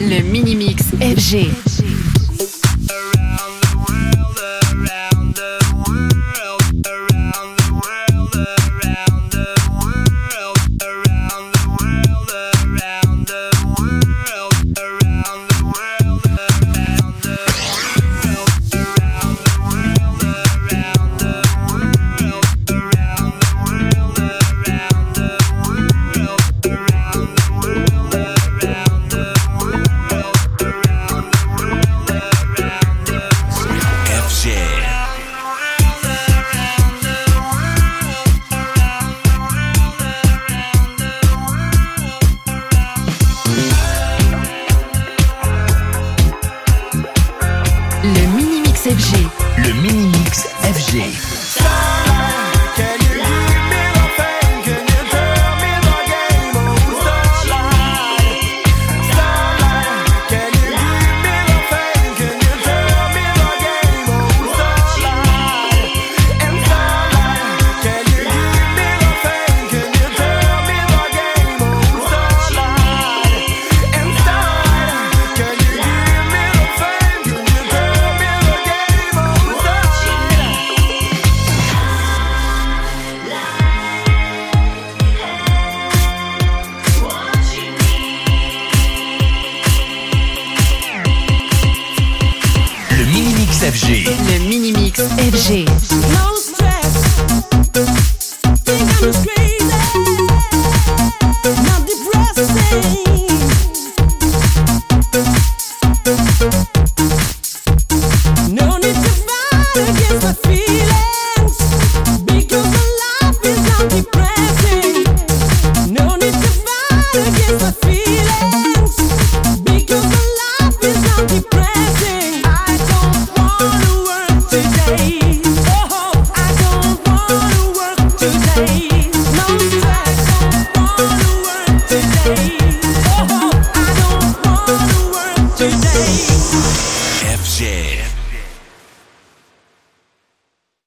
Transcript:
Le Mini Mix FG. FG. Le mini-mix FG. FG. Le mini-mix FG. No stress. Need to fight against my feelings. FJ.